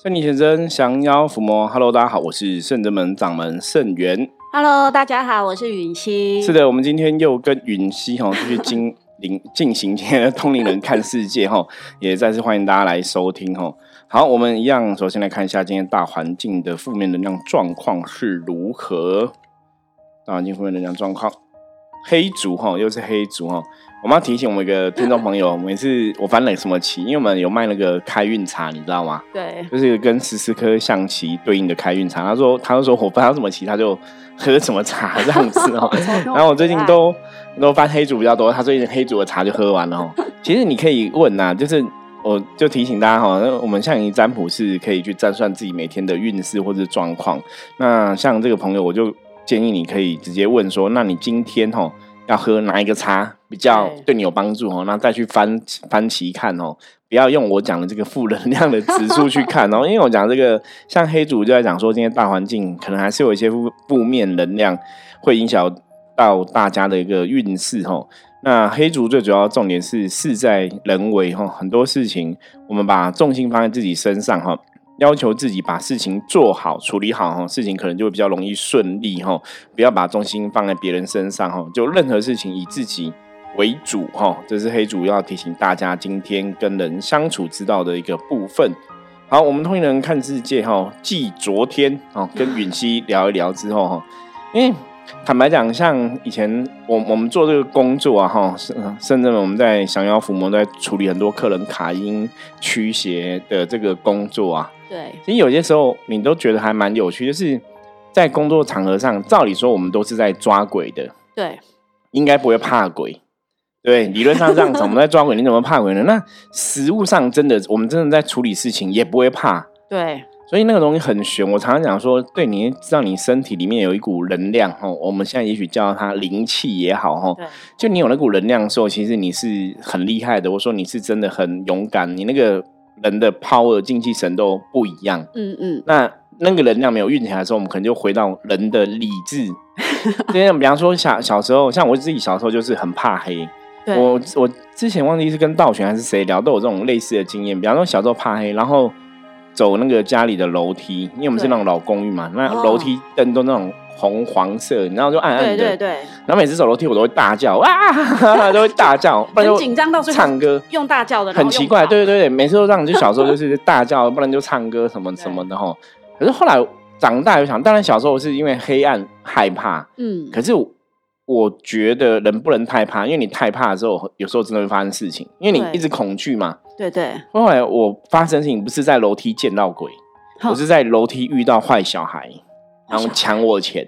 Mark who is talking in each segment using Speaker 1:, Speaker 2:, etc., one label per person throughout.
Speaker 1: 圣女先生降妖伏魔，Hello，大家好，我是圣真门掌门圣元。
Speaker 2: Hello，大家好，我是允熙。
Speaker 1: 是的，我们今天又跟允熙哈继续进灵 进行今天的通灵人看世界哈，也再次欢迎大家来收听哈。好，我们一样，首先来看一下今天大环境的负面能量状况是如何。大环境负面能量状况，黑族哈，又是黑族哈。我们要提醒我们一个听众朋友，每 次我翻了什么棋，因为我们有卖那个开运茶，你知道吗？
Speaker 2: 对，
Speaker 1: 就是跟十四颗象棋对应的开运茶。他说，他就说我翻到什么棋，他就喝什么茶这样子哦。然后我最近都都翻黑竹比较多，他最近黑竹的茶就喝完了哦。其实你可以问呐、就是我就提醒大家哈，那我们象棋占卜是可以去占算自己每天的运势或者状况。那像这个朋友，我就建议你可以直接问说，那你今天哈要喝哪一个茶比较
Speaker 2: 对
Speaker 1: 对你有帮助哦？那再去翻翻棋看哦。不要用我讲的这个负能量的指数去看哦，因为我讲这个像黑主就在讲说，今天大环境可能还是有一些负负面能量会影响到大家的一个运势哦。那黑竹最主要重点是事在人为哈，很多事情我们把重心放在自己身上哈，要求自己把事情做好、处理好哈，事情可能就会比较容易顺利哈。不要把重心放在别人身上哈，就任何事情以自己为主哈，这是黑主要提醒大家今天跟人相处之道的一个部分。好，我们通灵人看世界哈，继昨天哦跟允熙聊一聊之后哈，因为坦白讲，像以前我我们做这个工作啊哈，甚甚至我们在降妖伏魔，在处理很多客人卡音驱邪的这个工作啊，
Speaker 2: 对，
Speaker 1: 其实有些时候你都觉得还蛮有趣，就是在工作场合上，照理说我们都是在抓鬼的，
Speaker 2: 对，
Speaker 1: 应该不会怕鬼。对，理论上这样子，我们在抓鬼，你怎么怕鬼呢？那实物上真的，我们真的在处理事情也不会怕，
Speaker 2: 对，
Speaker 1: 所以那个东西很玄。我常常讲说，对，你知道你身体里面有一股能量哈，我们现在也许叫它灵气也好哈，
Speaker 2: 对，
Speaker 1: 就你有那股能量的时候，其实你是很厉害的。我说你是真的很勇敢，你那个人的 power、精气神都不一样。
Speaker 2: 嗯嗯，
Speaker 1: 那那个能量没有运起来的时候，我们可能就回到人的理智。就像比方说小小时候，像我自己小时候就是很怕黑。
Speaker 2: 对，
Speaker 1: 我我之前忘记是跟道玄还是谁聊，都有这种类似的经验。比方说小时候怕黑，然后走那个家里的楼梯，因为我们是那种老公寓嘛，那
Speaker 2: 哦
Speaker 1: 楼梯灯都那种红黄色，然后就暗暗的。
Speaker 2: 对对对，
Speaker 1: 然后每次走楼梯我都会大叫啊，都会大叫，不然就
Speaker 2: 紧张到
Speaker 1: 唱歌。
Speaker 2: 用大叫的，
Speaker 1: 很奇怪，对对对，每次都这样，就小时候就是大叫，不然就唱歌什么什么的哈。可是后来长大有想，当然小时候是因为黑暗害怕，
Speaker 2: 嗯，
Speaker 1: 可是我我觉得人不能太怕，因为你太怕的时候，有时候真的会发生事情，因为你一直恐惧嘛。
Speaker 2: 对对，
Speaker 1: 后来我发生事情不是在楼梯见到鬼，我是在楼梯遇到坏小孩，然后抢我钱。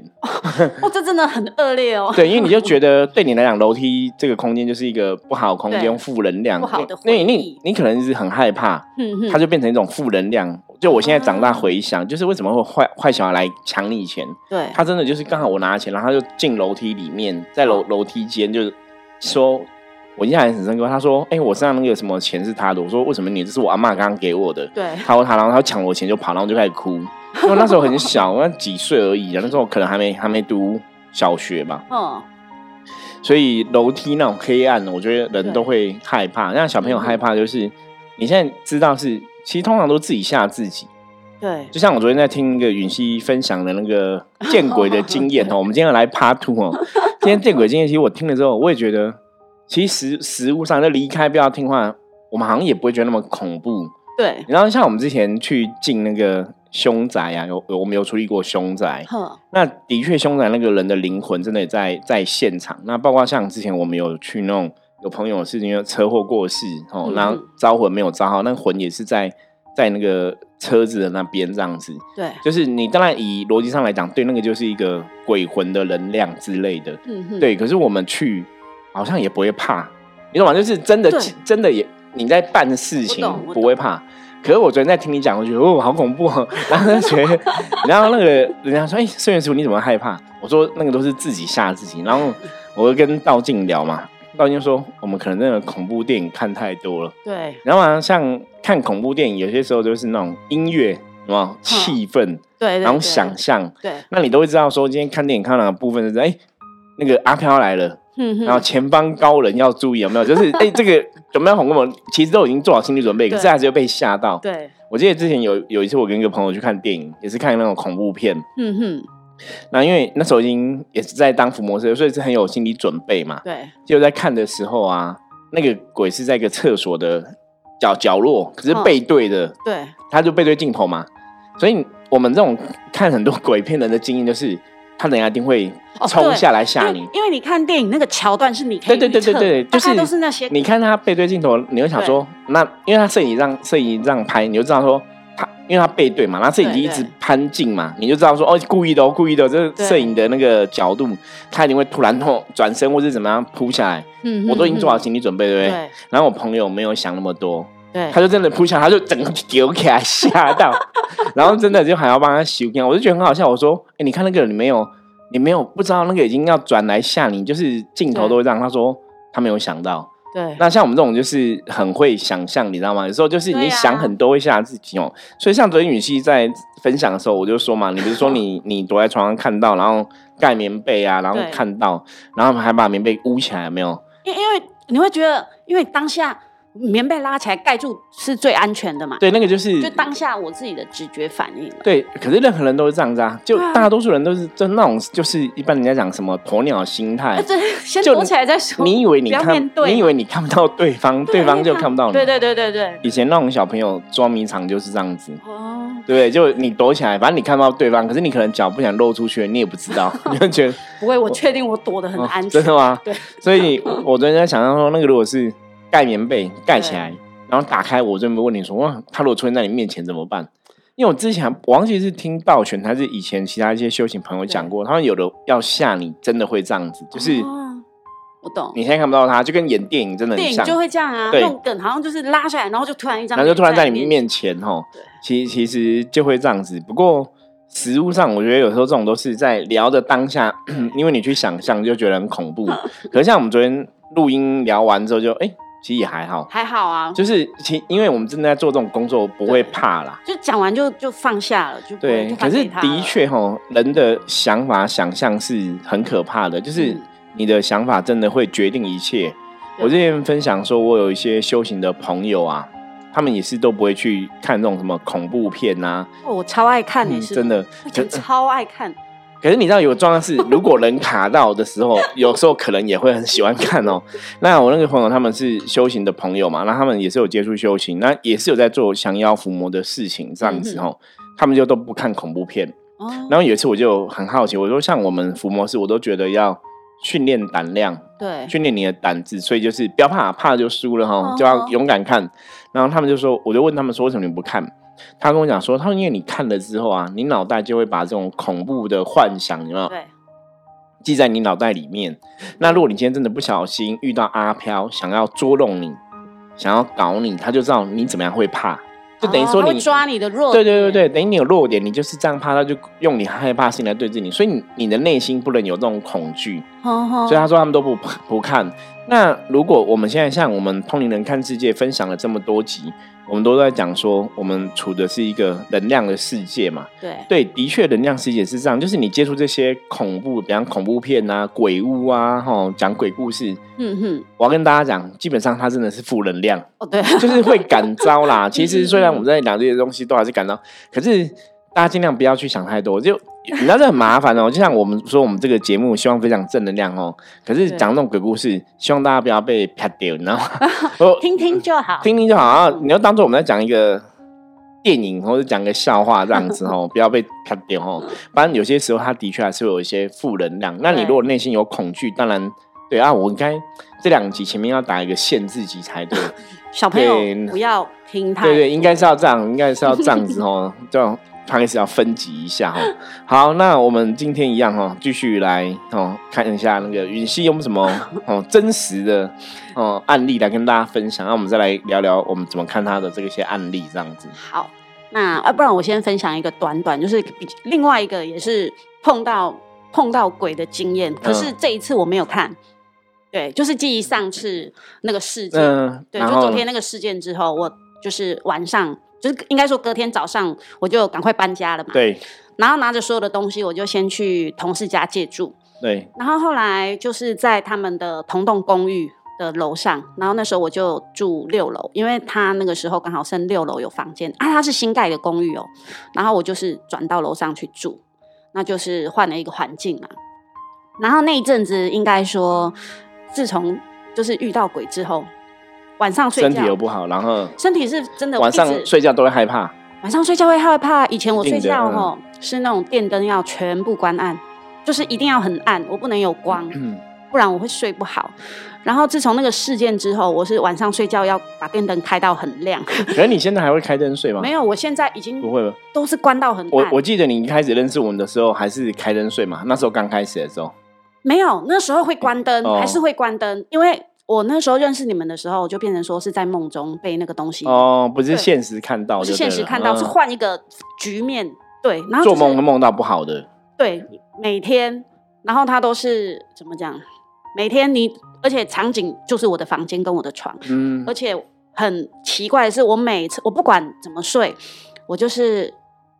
Speaker 2: 哦，这真的很恶劣哦，
Speaker 1: 对，因为你就觉得对你来讲，楼梯这个空间就是一个不好的空间，负能量，
Speaker 2: 不好的
Speaker 1: 因为你
Speaker 2: 回忆
Speaker 1: 你可能是很害怕，它就变成一种负能量。就我现在长大
Speaker 2: 啊
Speaker 1: 回想，就是为什么会坏坏小孩来抢你钱？
Speaker 2: 对，
Speaker 1: 他真的就是刚好我拿钱，然后他就进楼梯里面，在楼楼梯间就是说，我印象还很深刻。他说：“哎、我身上那个什么钱是他的。”我说：“为什么你？这是我阿妈刚刚给我的。”
Speaker 2: 对，
Speaker 1: 他说他，然后他抢我钱就跑，然后就开始哭。因为那时候很小，那几岁而已啊，那时候可能还没还没读小学吧。
Speaker 2: 嗯，
Speaker 1: 所以楼梯那种黑暗，我觉得人都会害怕。让小朋友害怕，就是你现在知道是，其实通常都自己吓自己。
Speaker 2: 对，
Speaker 1: 就像我昨天在听一个允熙分享的那个 见鬼的经验哦，我们今天要来 Part Two 哦。今天见鬼经验，其实我听了之后，我也觉得，其实实物上就离开不要听话，我们好像也不会觉得那么恐怖。
Speaker 2: 对，
Speaker 1: 然后像我们之前去进那个凶宅啊，有有我们有处理过凶宅，那的确凶宅那个人的灵魂真的也在在现场。那包括像之前我们有去那种有朋友是因为车祸过世哦，
Speaker 2: 嗯
Speaker 1: 然后招魂没有招好，那魂也是在在那个车子的那边这样子。
Speaker 2: 对，
Speaker 1: 就是你当然以逻辑上来讲，对那个就是一个鬼魂的能量之类的，
Speaker 2: 嗯，
Speaker 1: 对。可是我们去好像也不会怕，你懂吗？就是真的真的也你在办事情不会怕。可是我昨天在听你讲，我觉得哦，好恐怖哦。然后就觉得，然后那个人家说：“哎、圣元师傅你怎么害怕？”我说：“那个都是自己吓自己。”然后我就跟道静聊嘛，道静就说：“我们可能那个恐怖电影看太多了。”
Speaker 2: 对，
Speaker 1: 然后啊，像看恐怖电影，有些时候就是那种音乐，什么气氛，
Speaker 2: 对，对
Speaker 1: 然后想象，
Speaker 2: 对，
Speaker 1: 那你都会知道说，今天看电影看到哪个部分是哎，那个阿飘来了，
Speaker 2: 嗯哼，
Speaker 1: 然后前方高人要注意，有没有？就是 哎，这个有没有恐怖？其实都已经做好心理准备，可是
Speaker 2: 对
Speaker 1: 还是会被吓到。
Speaker 2: 对，
Speaker 1: 我记得之前有有一次我跟一个朋友去看电影，也是看那种恐怖片。
Speaker 2: 嗯哼，
Speaker 1: 那因为那时候已经也是在当伏魔师，所以是很有心理准备嘛。
Speaker 2: 对，
Speaker 1: 就在看的时候啊，那个鬼是在一个厕所的角角落，可是
Speaker 2: 嗯
Speaker 1: 背对的，
Speaker 2: 对，
Speaker 1: 他就背对镜头嘛。所以我们这种看很多鬼片人的经验就是，他等一下一定会冲下来吓你
Speaker 2: 为。因为你看电影那个桥段是你可以
Speaker 1: 对对对对对，就是
Speaker 2: 都是那些
Speaker 1: 你看他背对镜头，你会想说，那因为他摄影让摄影这样拍，你就知道说他，因为他背对嘛，然后摄影机一直攀近嘛，你就知道说哦，故意的哦，故意的哦，这
Speaker 2: 对
Speaker 1: 摄影的那个角度，他一定会突然后转身或是怎么样扑下来，
Speaker 2: 嗯
Speaker 1: 我都已经做好
Speaker 2: 嗯
Speaker 1: 心理准备，对不对？
Speaker 2: 对
Speaker 1: 然后我朋友没有想那么多，
Speaker 2: 对，
Speaker 1: 他就真的扑下来，他就整个丢起来吓到，然后真的就还要帮他修片，我就觉得很好笑。我说，哎、你看那个你没有，你没有不知道那个已经要转来吓你，就是镜头都会这样。他说他没有想到。
Speaker 2: 对，
Speaker 1: 那像我们这种就是很会想象，你知道吗？有时候就是你想很多会吓自己哦。所以像昨天雨熙在分享的时候，我就说嘛，你不是说你 你躲在床上看到，然后盖棉被啊，然后看到，然后还把棉被捂起来，没有？
Speaker 2: 因因为你会觉得，因为当下棉被拉起来盖住是最安全的嘛，
Speaker 1: 对，那个就是
Speaker 2: 就当下我自己的直觉反应嘛。
Speaker 1: 对，可是任何人都是这样子啊，就大多数人都是就那种，就是一般人家讲什么鸵鸟心态
Speaker 2: 哎。对，先躲起来再说。
Speaker 1: 你以为你看你以为你看不到对方，对方就看不到你。
Speaker 2: 对对对对对。
Speaker 1: 以前那种小朋友捉迷藏就是这样子，
Speaker 2: 哦，
Speaker 1: 对不对？就你躲起来，反正你看不到对方，可是你可能脚不想露出去，你也不知道，你就觉得
Speaker 2: 不会，我确定我躲得很
Speaker 1: 哦
Speaker 2: 安全。
Speaker 1: 真的吗？
Speaker 2: 对，
Speaker 1: 所以我昨天在想象说，那个如果是盖棉被盖起来，然后打开，我就没问你说，哇，他如果出现在你面前怎么办？因为我之前我忘记是听道玄还是以前其他一些修行朋友讲过，他们有的要吓你，真的会这样子，就是
Speaker 2: 哦我懂。
Speaker 1: 你现在看不到他，就跟演电影真的很像，
Speaker 2: 电影就会这样啊，
Speaker 1: 对
Speaker 2: 那种梗好像就是拉下来，然后就突然一张
Speaker 1: 然后，就突然在你
Speaker 2: 面
Speaker 1: 面前吼
Speaker 2: 对，
Speaker 1: 其其实就会这样子。不过实物上，我觉得有时候这种都是在聊的当下，因为你去想象就觉得很恐怖。可是像我们昨天录音聊完之后就，哎，其实也还好，
Speaker 2: 还好啊，
Speaker 1: 就是其因为我们真的在做这种工作，不会怕啦。
Speaker 2: 就讲完就就放下了，就
Speaker 1: 对可是的确哈，人的想法、想象是很可怕的，就是
Speaker 2: 嗯
Speaker 1: 你的想法真的会决定一切。我之前分享说，我有一些修行的朋友啊，他们也是都不会去看这种什么恐怖片呐、
Speaker 2: 哦我超爱看，
Speaker 1: 嗯
Speaker 2: 你是
Speaker 1: 真的。
Speaker 2: 我超爱看，
Speaker 1: 可是你知道有个状况是，如果人卡到的时候，有时候可能也会很喜欢看哦。那我那个朋友他们是修行的朋友嘛，那他们也是有接触修行，那也是有在做降妖伏魔的事情这样子哦。他们就都不看恐怖片。
Speaker 2: 哦，
Speaker 1: 然后有一次我就很好奇，我说像我们伏魔师，我都觉得要训练胆量，
Speaker 2: 对，
Speaker 1: 训练你的胆子，所以就是不要怕，怕就输了哈
Speaker 2: 哦，
Speaker 1: 就要勇敢看。然后他们就说，我就问他们说，为什么你不看？他跟我讲说，他说因为你看了之后啊，你脑袋就会把这种恐怖的幻想，有没有
Speaker 2: 对，
Speaker 1: 记在你脑袋里面？那如果你今天真的不小心遇到阿飘想要捉弄你，想要搞你，他就知道你怎么样会怕，就等于说你
Speaker 2: 抓你的弱
Speaker 1: 对
Speaker 2: 点，
Speaker 1: 对对对，等于你有弱点，你就是这样怕，他就用你害怕心来对峙你，所以你你的内心不能有这种恐惧。所以他说他们都不不看。那如果我们现在像我们通灵人看世界分享了这么多集，我们都在讲说我们处的是一个能量的世界嘛？
Speaker 2: 对
Speaker 1: 对，的确能量世界是这样，就是你接触这些恐怖，比方恐怖片啊、鬼屋啊，吼讲鬼故事，
Speaker 2: 嗯哼，
Speaker 1: 我要跟大家讲，基本上它真的是负能量。
Speaker 2: 哦对，
Speaker 1: 就是会感召啦。其实虽然我们在讲这些东西，都还是感召，可是大家尽量不要去想太多。就你知道这很麻烦哦。就像我们说，我们这个节目希望分享正能量哦，可是
Speaker 2: 对
Speaker 1: 讲那种鬼故事，希望大家不要被啪掉，你知道吗？我
Speaker 2: 听听就好，
Speaker 1: 听听就好啊。你要当做我们在讲一个。电影或者讲个笑话这样子哦，不要被啪掉哦。不然有些时候它的确还是会有一些负能量。那你如果内心有恐惧，当然对啊，我应该这两集前面要打一个限制级才对。
Speaker 2: 小朋友不要听他
Speaker 1: 对对，应该是要这样，应该是要这样子哦，就开始要分级一下哦。好，那我们今天一样哈，继续来哦看一下那个允熙有没有什么 哦真实的哦案例来跟大家分享，那我们再来聊聊我们怎么看他的这些案例这样子。
Speaker 2: 好，那啊，不然我先分享一个短短，就是比另外一个也是碰到碰到鬼的经验，可
Speaker 1: 嗯
Speaker 2: 是这一次我没有看。对，就是记忆上次那个事件，
Speaker 1: 嗯，
Speaker 2: 对，就昨天那个事件之后，我就是晚上，就是应该说隔天早上，我就赶快搬家了嘛。。
Speaker 1: 对
Speaker 2: 然后拿着所有的东西，我就先去同事家借住。
Speaker 1: 对，
Speaker 2: 然后后来就是在他们的同栋公寓的楼上，然后那时候我就住六楼，因为他那个时候刚好剩六楼有房间啊，他是新盖的公寓哦，然后我就是转到楼上去住，那就是换了一个环境嘛。然后那一阵子应该说，自从就是遇到鬼之后，晚上睡觉
Speaker 1: 身体
Speaker 2: 觉
Speaker 1: 又不好，然后
Speaker 2: 身体是真的
Speaker 1: 晚上睡觉都会害怕。
Speaker 2: 晚上睡觉会害怕。以前我睡觉吼、是那种电灯要全部关暗，就是一定要很暗，我不能有光，
Speaker 1: 嗯，
Speaker 2: 不然我会睡不好。然后自从那个事件之后，我是晚上睡觉要把电灯开到很亮。
Speaker 1: 可是你现在还会开灯睡吗？
Speaker 2: 没有，我现在已经
Speaker 1: 不会了？
Speaker 2: 都是关到很
Speaker 1: 我
Speaker 2: 暗。
Speaker 1: 我记得你一开始认识我们的时候还是开灯睡嘛，那时候刚开始的时候。
Speaker 2: 没有，那时候会关灯，
Speaker 1: 哦
Speaker 2: 还是会关灯，因为我那时候认识你们的时候，就变成说是在梦中被那个东西，
Speaker 1: 哦，不是
Speaker 2: 对
Speaker 1: 现实看到
Speaker 2: 是现实看到，
Speaker 1: 嗯
Speaker 2: 是换一个局面。对，然后、
Speaker 1: 做
Speaker 2: 就是、
Speaker 1: 梦梦到不好的。
Speaker 2: 对，每天，然后他都是怎么讲？每天你，而且场景就是我的房间跟我的床，
Speaker 1: 嗯
Speaker 2: 而且很奇怪的是，我每次我不管怎么睡，我就是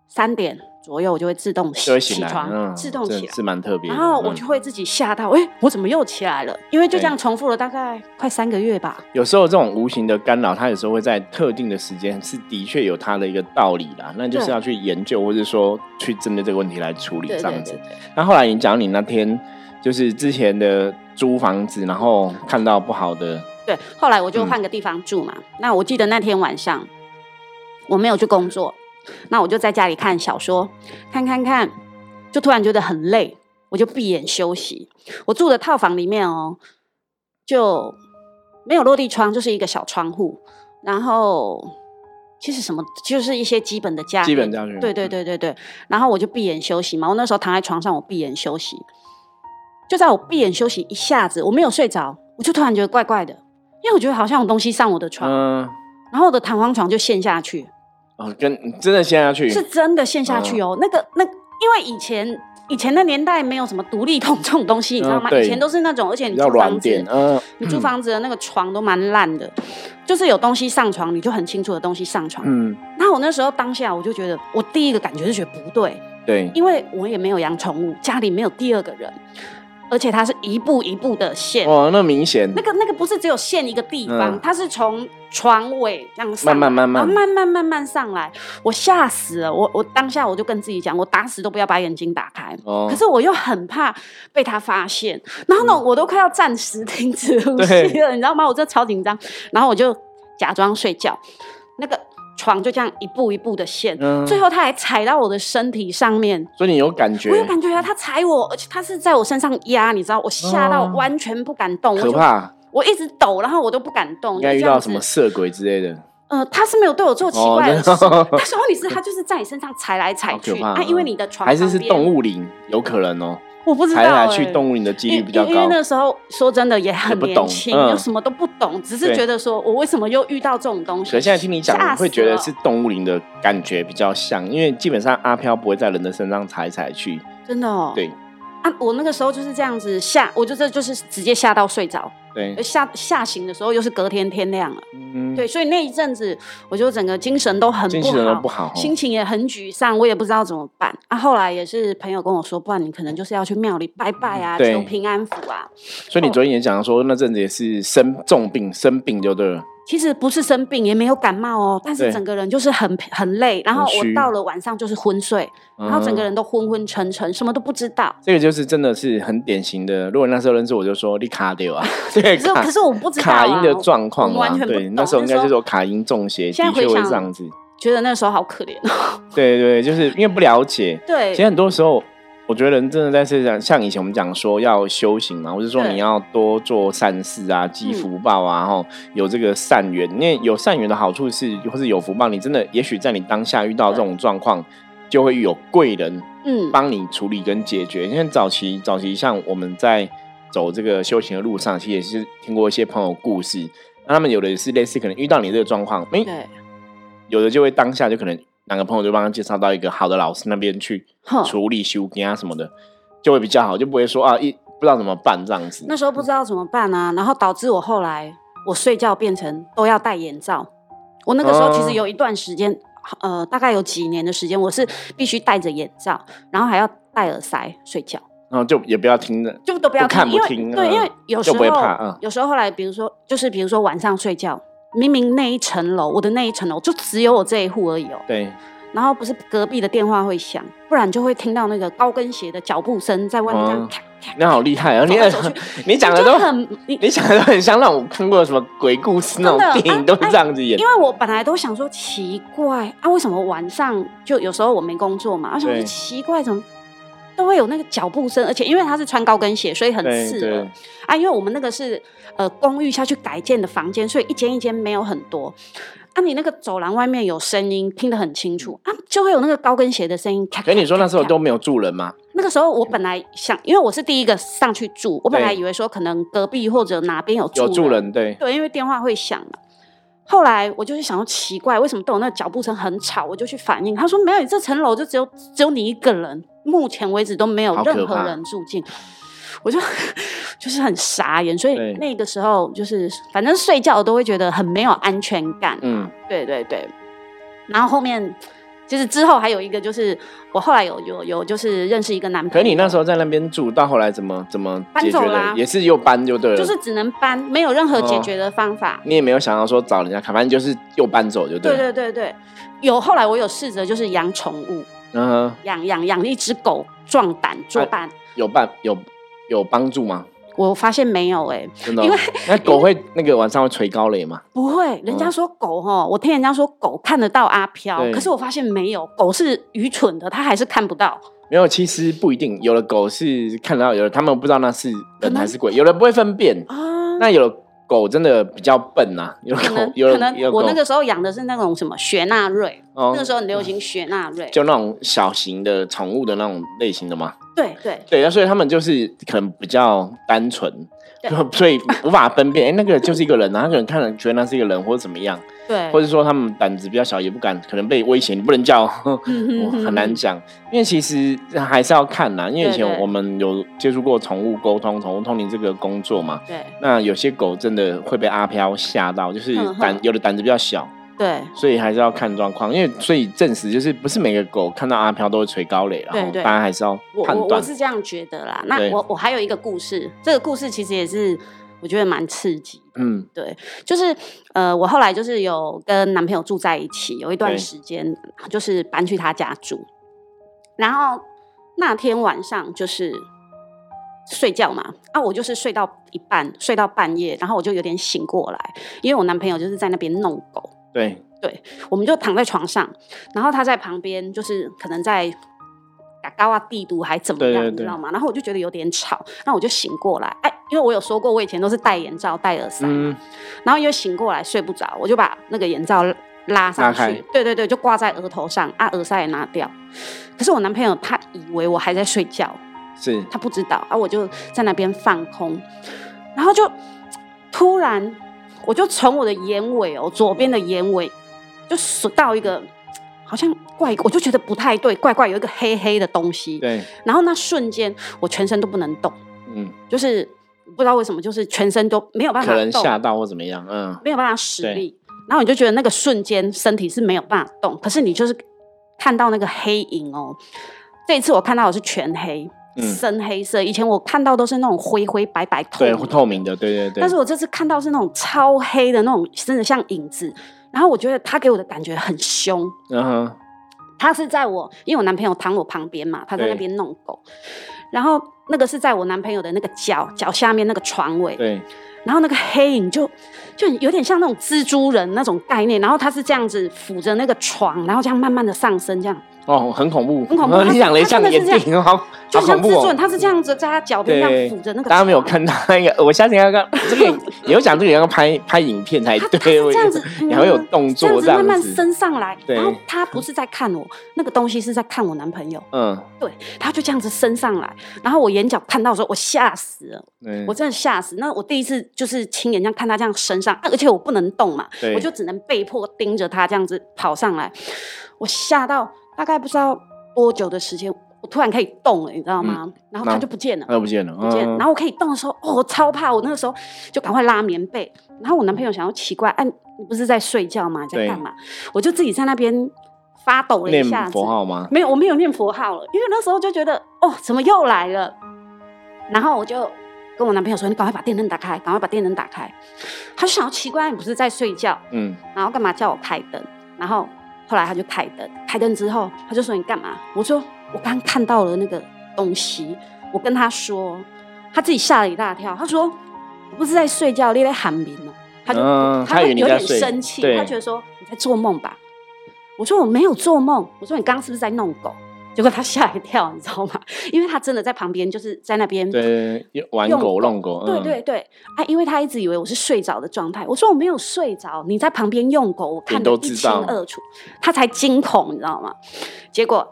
Speaker 2: 三点左右我就会自动起床，
Speaker 1: 嗯，
Speaker 2: 自动起来。
Speaker 1: 是蛮特别的。
Speaker 2: 然后我
Speaker 1: 嗯
Speaker 2: 就会自己吓到，哎、我怎么又起来了？因为就这样重复了大概快三个月吧。
Speaker 1: 有时候这种无形的干扰，它有时候会在特定的时间是的确有它的一个道理啦，那就是要去研究，或者说去针对这个问题来处理这样子那后来你讲你那天就是之前的租房子，然后看到不好的，
Speaker 2: 对，后来我就
Speaker 1: 嗯
Speaker 2: 换个地方住嘛。那我记得那天晚上我没有去工作，那我就在家里看小说，看看看，就突然觉得很累，我就闭眼休息。我住的套房里面哦，就没有落地窗，就是一个小窗户，然后其实什么就是一些基本的家电
Speaker 1: 基本家具
Speaker 2: 对对对对对。然后我就闭眼休息嘛，我那时候躺在床上，我闭眼休息。就在我闭眼休息一下子，我没有睡着，我就突然觉得怪怪的，因为我觉得好像有东西上我的床，
Speaker 1: 嗯，
Speaker 2: 然后我的弹簧床就陷下去，
Speaker 1: 哦，跟真的陷下去，
Speaker 2: 是真的陷下去哦。那个那，因为以前以前的年代没有什么独立桶这种东西，你知道吗？以前都是那种，而且你租房子，，
Speaker 1: 嗯，
Speaker 2: 你租房子的那个床都蛮烂的，就是有东西上床，你就很清楚的东西上床。
Speaker 1: 嗯，
Speaker 2: 那我那时候当下我就觉得，我第一个感觉是觉得不对，
Speaker 1: 对，
Speaker 2: 因为我也没有养宠物，家里没有第二个人，而且它是一步一步的陷。
Speaker 1: 哇，那明显。
Speaker 2: 那个那个不是只有陷一个地方，
Speaker 1: 嗯。
Speaker 2: 它是从床尾这样上
Speaker 1: 慢慢慢慢。
Speaker 2: 慢慢慢慢上来，我吓死了。我我当下我就跟自己讲，我打死都不要把眼睛打开。
Speaker 1: 哦。
Speaker 2: 可是我又很怕被他发现，然后呢，我都快要暂时停止呼吸了，你知道吗？我真的超紧张，然后我就假装睡觉，那个床就这样一步一步的陷，
Speaker 1: 嗯。
Speaker 2: 最后他还踩到我的身体上面，
Speaker 1: 所以你有感觉？
Speaker 2: 我，有感觉啊，他踩我，而且他是在我身上压，你知道，我吓到
Speaker 1: 哦。
Speaker 2: 完全不敢动，我就
Speaker 1: 可怕，
Speaker 2: 我一直抖，然后我都不敢动。
Speaker 1: 应该遇到什么？色鬼之类的，
Speaker 2: 呃，他是没有对我做奇
Speaker 1: 哦
Speaker 2: 怪的事，但是问题是，他就是在你身上踩来踩去啊，因为你的床
Speaker 1: 还是是动，物灵，有可能哦，
Speaker 2: 我不知道、
Speaker 1: 踩
Speaker 2: 欸。
Speaker 1: 来去动物灵的几率比较高
Speaker 2: 因为那。时候说真的也很
Speaker 1: 不懂
Speaker 2: 年轻，
Speaker 1: 嗯
Speaker 2: 又什么都不懂，只是
Speaker 1: 对
Speaker 2: 觉得说我为什么又遇到这种东西？
Speaker 1: 可是现在听你讲，会觉得是动物灵的感觉比较像，因为基本上阿飘不会在人的身上踩来踩去。
Speaker 2: 真的哦。
Speaker 1: 对
Speaker 2: 啊，我那个时候就是这样子吓，我就这就是直接吓到睡着，
Speaker 1: 对
Speaker 2: 下下行的时候又是隔天天亮了。
Speaker 1: 嗯，
Speaker 2: 对，所以那一阵子我就整个精神都很不
Speaker 1: 精神都
Speaker 2: 好，
Speaker 1: 不好哦
Speaker 2: 心情也很沮丧，我也不知道怎么办啊。后来也是朋友跟我说，不然你可能就是要去庙里拜拜啊，求平安符啊。
Speaker 1: 所以你昨天也讲说，那阵子也是生重病，生病就对了。
Speaker 2: 其实不是生病，也没有感冒哦，但是整个人就是很很累，然后我到了晚上就是昏睡，然后整个
Speaker 1: 嗯
Speaker 2: 人都昏昏沉沉，什么都不知道。
Speaker 1: 这个就是真的是很典型的。如果那时候认识我，就说你卡掉啊，对，
Speaker 2: 可是可是我不知道、啊、
Speaker 1: 卡音的状况啊
Speaker 2: 完全，不
Speaker 1: 对，
Speaker 2: 懂
Speaker 1: 那时候应该就是我卡音中邪，的确会这样子。
Speaker 2: 觉得那时候好可怜哦。
Speaker 1: 对对，就是因为不了解，
Speaker 2: 对
Speaker 1: 其实很多时候，我觉得人真的在世上，像以前我们讲说要修行嘛，或者说你要多做善事啊，积福报啊，然后有这个善缘。因为有善缘的好处是，或是有福报，你真的也许在你当下遇到这种状况，就会有贵人
Speaker 2: 嗯，
Speaker 1: 帮你处理跟解决。因为早期早期像我们在走这个修行的路上，其实也是听过一些朋友故事，那他们有的也是类似可能遇到你这个状况，诶，
Speaker 2: 对，
Speaker 1: 有的就会当下就可能哪个朋友就帮他介绍到一个好的老师那边去
Speaker 2: 哼
Speaker 1: 处理修给啊什么的，就会比较好，就不会说啊一不知道怎么办这样子。
Speaker 2: 那时候不知道怎么办啊，然后导致我后来我睡觉变成都要戴眼罩。我那个时候其实有一段时间，呃，大概有几年的时间，我是必须戴着眼罩，然后还要戴耳塞睡觉。
Speaker 1: 然后就也不要听了。
Speaker 2: 就都不要
Speaker 1: 不看不听
Speaker 2: 对，
Speaker 1: 嗯
Speaker 2: 因为有时候有时候后来，比如说就是比如说晚上睡觉，明明那一层楼我的那一层楼就只有我这一户而已哦，
Speaker 1: 对，
Speaker 2: 然后不是隔壁的电话会响，不然就会听到那个高跟鞋的脚步声在外面这样
Speaker 1: 哦
Speaker 2: 咔咔
Speaker 1: 那好厉害啊！你 你讲的都
Speaker 2: 很你
Speaker 1: 你讲的都很像那种看过什么鬼故事那种电影，
Speaker 2: 啊
Speaker 1: 都是这样子演
Speaker 2: 因。为我本来都想说奇怪啊，为什么晚上就有时候我没工作嘛，我想说
Speaker 1: 对
Speaker 2: 奇怪，怎么都会有那个脚步声，而且因为他是穿高跟鞋，所以很刺耳啊。因为我们那个是呃公寓下去改建的房间，所以一间一间没有很多。啊，你那个走廊外面有声音，听得很清楚啊，就会有那个高跟鞋的声音。咔
Speaker 1: 可是你说那时候都没有住人吗？
Speaker 2: 那个时候我本来想，因为我是第一个上去住，我本来以为说可能隔壁或者哪边有住
Speaker 1: 有住人，对，
Speaker 2: 对，因为电话会响嘛。后来我就是想要奇怪，为什么都有那个脚步声很吵，我就去反映。他说没有，这层楼就只有只有你一个人，目前为止都没有任何人住进。我就 就是很傻眼，所以那个时候就是反正睡觉都会觉得很没有安全感。
Speaker 1: 嗯，
Speaker 2: 对对对。然后后面就是之后还有一个就是我后来有有有就是认识一个男朋友，
Speaker 1: 可是你那时候在那边住，到后来怎么怎么
Speaker 2: 搬？走啦
Speaker 1: 也是又搬就对了，
Speaker 2: 就是只能搬，没有任何解
Speaker 1: 哦
Speaker 2: 决的方法。
Speaker 1: 你也没有想到说找人家看，反正就是又搬走就
Speaker 2: 对
Speaker 1: 了。
Speaker 2: 对对对对，有后来我有试着就是养宠物，
Speaker 1: 嗯哼，
Speaker 2: 养养养一只狗壮胆作伴，
Speaker 1: 有办有有帮助吗？
Speaker 2: 我发现没有哎、
Speaker 1: 真的哦、
Speaker 2: 因为
Speaker 1: 那狗会那个晚上会垂高雷吗？
Speaker 2: 不会，人家说狗哈，我听人家说狗看得到阿飘，可是我发现没有，狗是愚蠢的，它还是看不到。
Speaker 1: 没有，其实不一定。有的狗是看得到，有的他们不知道那是人还是鬼，有的不会分辨。
Speaker 2: 啊。
Speaker 1: 那有的狗真的比较笨呐、有的狗
Speaker 2: 可能我那个时候养的是那种什么雪纳瑞，
Speaker 1: 哦
Speaker 2: 那个时候很流行雪纳瑞，
Speaker 1: 就那种小型的宠物的那种类型的嘛。
Speaker 2: 对对。
Speaker 1: 对，那所以他们就是可能比较单纯，就所以无法分辨，哎、那个就是一个人啊，他可能看了觉得那是一个人或者怎么样，
Speaker 2: 对，
Speaker 1: 或者说他们胆子比较小，也不敢，可能被威胁，你不能叫，很难讲。因为其实还是要看呐，因为以前我们有接触过宠物沟通、宠物通灵这个工作嘛，
Speaker 2: 对。
Speaker 1: 那有些狗真的会被阿飘吓到，就是胆有的胆子比较小，
Speaker 2: 对
Speaker 1: 所以还是要看状况。因为所以证实就是不是每个狗看到阿飘都会垂高垒，然后大家还是要判断
Speaker 2: 我。是这样觉得啦。那我我还有一个故事，这个故事其实也是我觉得蛮刺激。
Speaker 1: 嗯，
Speaker 2: 对，就是呃，我后来就是有跟男朋友住在一起，有一段时间就是搬去他家住，然后那天晚上就是睡觉嘛，啊，我就是睡到一半，睡到半夜，然后我就有点醒过来，因为我男朋友就是在那边弄狗，
Speaker 1: 对。
Speaker 2: 对，我们就躺在床上，然后他在旁边，就是可能在打高啊地图还怎么样，
Speaker 1: 对对对
Speaker 2: 你知道吗？然后我就觉得有点吵，那我就醒过来，哎，因为我有说过，我以前都是戴眼罩、戴耳塞，
Speaker 1: 嗯，
Speaker 2: 然后因为醒过来睡不着，我就把那个眼罩拉上去，对对对，就挂在额头上，啊，耳塞也拿掉。可是我男朋友他以为我还在睡觉，
Speaker 1: 是
Speaker 2: 他不知道啊，我就在那边放空，然后就突然，我就从我的眼尾哦，左边的眼尾就数到一个好像怪，我就觉得不太对，怪怪有一个黑黑的东西，
Speaker 1: 对，
Speaker 2: 然后那瞬间我全身都不能动，
Speaker 1: 嗯，
Speaker 2: 就是不知道为什么，就是全身都没有办法
Speaker 1: 可能，吓到或怎么样，嗯，
Speaker 2: 没有办法使力，然后你就觉得那个瞬间身体是没有办法动，可是你就是看到那个黑影哦。这一次我看到的是全黑，
Speaker 1: 嗯
Speaker 2: 深黑色。以前我看到都是那种灰灰白白透
Speaker 1: 对，
Speaker 2: 明，
Speaker 1: 透明的，对对对，
Speaker 2: 但是我这次看到是那种超黑的那种，真的像影子。然后我觉得他给我的感觉很凶，
Speaker 1: 嗯哼，
Speaker 2: 他是在我，因为我男朋友躺我旁边嘛，他在那边弄狗，然后那个是在我男朋友的那个脚脚下面那个床尾，
Speaker 1: 对，
Speaker 2: 然后那个黑影就就有点像那种蜘蛛人那种概念，然后他是这样子扶着那个床，然后这样慢慢的上升，这样
Speaker 1: 哦，很恐怖，
Speaker 2: 很恐怖
Speaker 1: 你讲的
Speaker 2: 他
Speaker 1: 像
Speaker 2: 真的是这样
Speaker 1: 演电影，好
Speaker 2: 就像自尊，。他是这样子在他脚边这样
Speaker 1: 对
Speaker 2: 扶着那个，
Speaker 1: 大家没有。看到那个，我相信要看这个，你有讲这个要拍拍影片才对，
Speaker 2: 这样子，
Speaker 1: 你还会有动作
Speaker 2: 这样子慢慢，升上来，
Speaker 1: 对。
Speaker 2: 然后他不是在看我，那个东西是在看我男朋友，
Speaker 1: 嗯，
Speaker 2: 对，他就这样子升上来，然后我眼角看到的时候，我吓死了，我真的吓死。那我第一次就是亲眼这样看他这样升上，而且我不能动嘛，我就只能被迫盯着他这样子跑上来，我吓到大概不知道多久的时间，我突然可以动了，你知道吗？然后他就不见了。
Speaker 1: 那不见了，
Speaker 2: 不见，
Speaker 1: 嗯
Speaker 2: 然后我可以动的时候，哦，我超怕！我那个时候就赶快拉棉被。然后我男朋友想要奇怪，哎、你不是在睡觉吗？你在干嘛？我就自己在那边发抖了一下
Speaker 1: 念
Speaker 2: 子。
Speaker 1: 佛号吗？
Speaker 2: 没有，我没有念佛号了，因为那时候就觉得，哦，怎么又来了？然后我就跟我男朋友说：“你赶快把电灯打开，赶快把电灯打开。”他就想要奇怪，你不是在睡觉，
Speaker 1: 嗯，
Speaker 2: 然后干嘛叫我开灯？然后后来他就开灯，开灯之后他就说：“你干嘛？”我说：“我刚看到了那个东西。”我跟他说，他自己吓了一大跳。他说：“我不是在睡觉，你在喊名哦。”他就、
Speaker 1: 嗯他
Speaker 2: 会有点生气，他觉得说你在做梦吧。我说我没有做梦，我说你刚刚是不是在弄狗？结果他吓一跳，你知道吗？因为他真的在旁边，就是在那边
Speaker 1: 对，玩狗弄狗，
Speaker 2: 对
Speaker 1: 嗯
Speaker 2: 对对，啊，因为他一直以为我是睡着的状态，我说我没有睡着，你在旁边用狗，我看得
Speaker 1: 都
Speaker 2: 一清二楚，他才惊恐，你知道吗？结果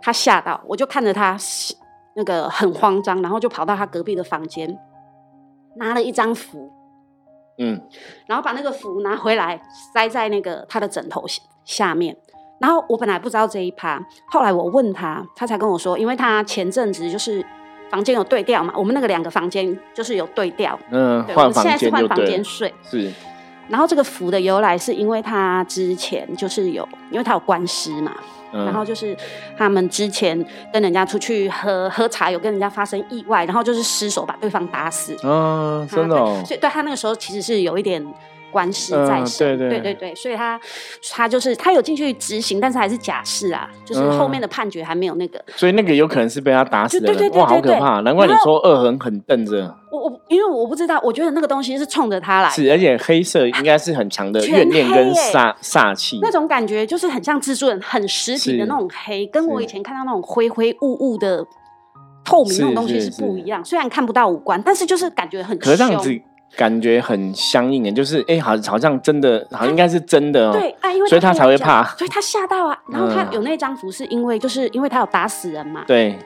Speaker 2: 他吓到，我就看着他那个很慌张，然后就跑到他隔壁的房间，拿了一张符，
Speaker 1: 嗯，
Speaker 2: 然后把那个符拿回来塞在那个他的枕头下下面。然后我本来不知道这一趴，后来我问他，他才跟我说，因为他前阵子就是房间有对调嘛，我们那个两个房间就是有对调，
Speaker 1: 嗯，
Speaker 2: 对，我
Speaker 1: 换房
Speaker 2: 们现在是换房
Speaker 1: 间
Speaker 2: 睡。
Speaker 1: 是，
Speaker 2: 然后这个符的由来是因为他之前就是有，因为他有官司嘛，
Speaker 1: 嗯，
Speaker 2: 然后就是他们之前跟人家出去喝喝茶，有跟人家发生意外，然后就是失手把对方打死。
Speaker 1: 嗯，真的
Speaker 2: 所以对他那个时候其实是有一点官司在
Speaker 1: 嗯
Speaker 2: 身，
Speaker 1: 对对。
Speaker 2: 对对所以他他就是他有进去执行，但是还是假释啊，就是后面的判决还没有那个。
Speaker 1: 所以那个有可能是被他打死的
Speaker 2: 对对
Speaker 1: 对，哇，好
Speaker 2: 对对。对
Speaker 1: 可怕！难怪你说恶狠狠瞪着，
Speaker 2: 我我因为我不知道，我觉得那个东西是冲着他来，
Speaker 1: 是，而且黑色应该是很强的怨念跟煞煞气，
Speaker 2: 那种感觉就是很像蜘蛛人，很实体的那种黑，跟我以前看到那种灰灰雾雾的透明那种东西是。不一样。虽然看不到五官，但是就是感觉很凶。
Speaker 1: 可是这样子感觉很相应的，就是哎，好，好像真的，好像应该是真的哦，
Speaker 2: 对啊，因为
Speaker 1: 所以他才会怕
Speaker 2: 所以他吓到啊。然后他
Speaker 1: 嗯
Speaker 2: 有那张符，是因为就是因为他有打死人嘛。
Speaker 1: 对，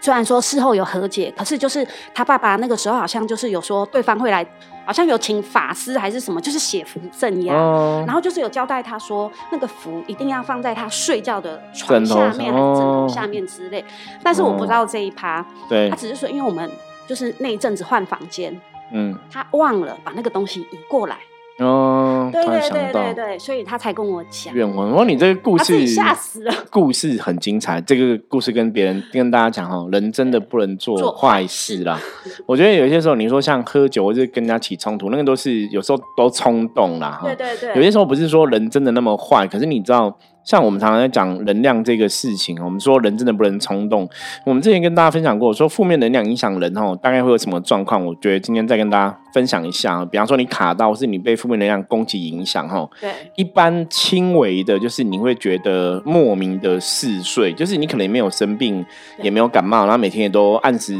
Speaker 2: 虽然说事后有和解，可是就是他爸爸那个时候好像就是有说对方会来，好像有请法师还是什么，就是写符镇压。
Speaker 1: 哦
Speaker 2: 然后就是有交代他说，那个符一定要放在他睡觉的床下面还是枕头
Speaker 1: 哦
Speaker 2: 下面之类。但是我不知道这一趴，
Speaker 1: 对
Speaker 2: 他，只是说，因为我们就是那一阵子换房间，
Speaker 1: 嗯，
Speaker 2: 他忘了把那个东西移过来。
Speaker 1: 哦，
Speaker 2: 对对对对对，所以他才跟我讲，
Speaker 1: 愿望，哇，你这个故事
Speaker 2: 吓死了。
Speaker 1: 故事很精彩，这个故事跟别人 跟大家讲哈，人真的不能做
Speaker 2: 做
Speaker 1: 坏
Speaker 2: 坏事
Speaker 1: 事啦。我觉得有些时候你说像喝酒或者跟人家起冲突，那个都是有时候都冲动啦哈。
Speaker 2: 对对对，
Speaker 1: 有些时候不是说人真的那么坏，可是你知道，像我们常常在讲能量这个事情，我们说人真的不能冲动。我们之前跟大家分享过，说负面能量影响人哦，大概会有什么状况？我觉得今天再跟大家分享一下。比方说你卡到，或是你被负面能量攻击影响哈，
Speaker 2: 对
Speaker 1: 一般轻微的，就是你会觉得莫名的嗜睡，就是你可能也没有生病，也没有感冒，然后每天也都按时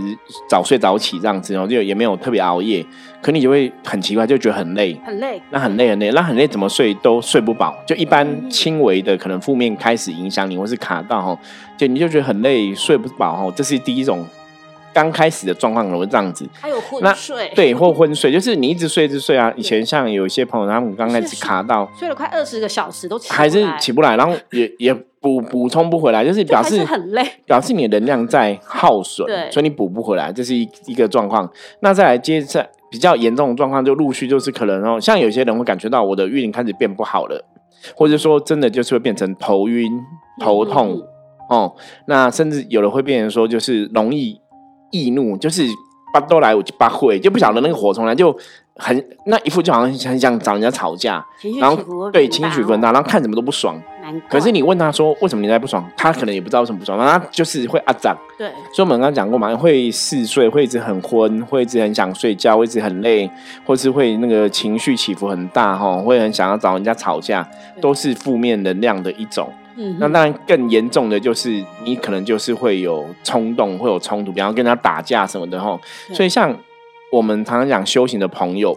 Speaker 1: 早睡早起这样子，然后就也没有特别熬夜，可你就会很奇怪，就觉得很累。
Speaker 2: 很累。
Speaker 1: 那很累很累，那很累怎么睡都睡不饱，就一般
Speaker 2: 嗯
Speaker 1: 轻微的可能负面开始影响你，或是卡到吼，就你就觉得很累睡不饱吼，这是第一种刚开始的状况，可能会这样子。
Speaker 2: 还有昏睡，
Speaker 1: 对，或昏睡，就是你一直睡一直睡啊。以前像有一些朋友，他们刚开始卡到，
Speaker 2: 睡了快二十个小时都起不
Speaker 1: 还是起不来，然后也也补补充不回来，就是表示
Speaker 2: 很累。
Speaker 1: 表示你的能量在耗损，
Speaker 2: 对
Speaker 1: 所以你补不回来，这是一一个状况。那再来接着比较严重的状况，就陆续就是可能哦，像有些人会感觉到我的运开始变不好了，或者说真的就是会变成头晕、头痛、哦，那甚至有的会变成说就是容易易怒，就是八都来我就八会，就不晓得那个火从来就很那一副就好像很想找人家吵架，然后对情绪很大，然后看什么都不爽。
Speaker 2: 难怪。
Speaker 1: 可是你问他说为什么你在不爽，他可能也不知道为什么不爽，他就是会啊长。
Speaker 2: 对
Speaker 1: 所以我们刚刚讲过嘛，会嗜睡，会一直很昏，会一直很想睡觉，会一直很累，或是会那个情绪起伏很大哈，会很想要找人家吵架，都是负面能量的一种。
Speaker 2: 嗯，
Speaker 1: 那当然更严重的就是你可能就是会有冲动，会有冲突，比方跟他打架什么的哈。所以像我们常常讲修行的朋友，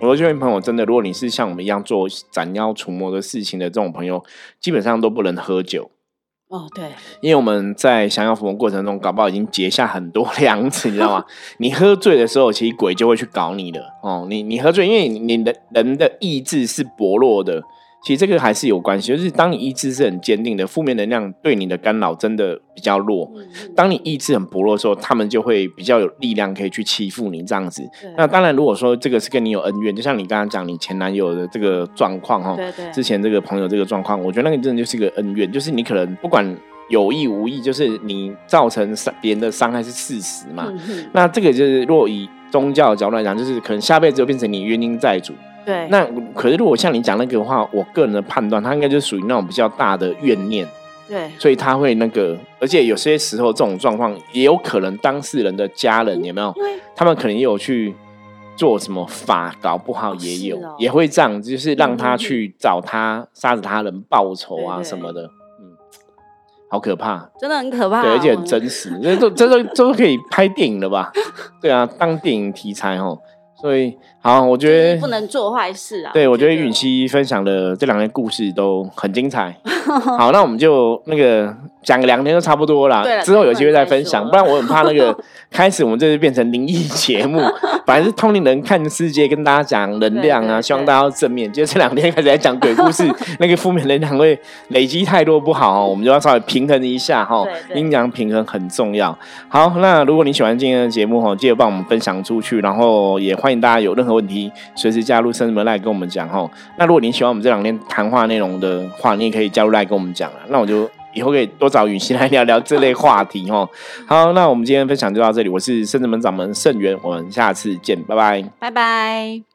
Speaker 1: 我说这位朋友真的，如果你是像我们一样做斩妖除魔的事情的这种朋友，基本上都不能喝酒。
Speaker 2: 哦对，
Speaker 1: 因为我们在降妖伏魔过程中，搞不好已经结下很多 梁子，你知道吗？你喝醉的时候，其实鬼就会去搞你的哦。你你喝醉，因为你你的人的意志是薄弱的，其实这个还是有关系。就是当你意志是很坚定的，负面能量对你的干扰真的比较弱。当你意志很薄弱的时候，他们就会比较有力量可以去欺负你这样子。那当然，如果说这个是跟你有恩怨，就像你刚刚讲你前男友的这个状况哈，
Speaker 2: 对对
Speaker 1: 之前这个朋友这个状况，我觉得那个真的就是一个恩怨，就是你可能不管有意无意，就是你造成伤别人的伤害是事实嘛。
Speaker 2: 嗯
Speaker 1: 那这个就是，若以宗教的角度来讲，就是可能下辈子就变成你冤亲债主。
Speaker 2: 对，
Speaker 1: 那可是如果像你讲那个的话，我个人的判断，他应该就属于那种比较大的怨念，
Speaker 2: 对，
Speaker 1: 所以他会那个，而且有些时候这种状况也有可能当事人的家人有没有？他们可能也有去做什么法，搞不好也有，也会这样，就是让他去找他杀死他人报仇啊什么的，嗯，好可怕，
Speaker 2: 真的很可怕，
Speaker 1: 对，而且很真实，这都这都这都可以拍电影了吧？对啊，当电影题材哦，所以好，我觉得
Speaker 2: 不能做坏事啊。
Speaker 1: 对，我觉得
Speaker 2: 觉
Speaker 1: 允熙分享的这两个故事都很精彩。好，那我们就那个讲两天就差不多啦
Speaker 2: 对，了
Speaker 1: 之后有机会再分享，
Speaker 2: 不
Speaker 1: 然我很怕那个 开始我们这就变成灵异节目，反正是通灵人看世界，跟大家讲能量啊，希望大家要正面。就这两天开始在讲鬼故事，那个负面能量会累积太多不好哦，我们就要稍微平衡一下哈阴阳平衡很重要。好，那如果你喜欢今天的节目哈，记得帮我们分享出去，然后也欢迎大家有任何问题随时加入圣子门来跟我们讲哈。那如果您喜欢我们这两天谈话内容的话，你也可以加入来跟我们讲啊。那我就以后可以多找允熙来聊聊这类话题哈。好，那我们今天分享就到这里，我是圣子门掌门圣元，我们下次见，拜拜。
Speaker 2: 拜拜。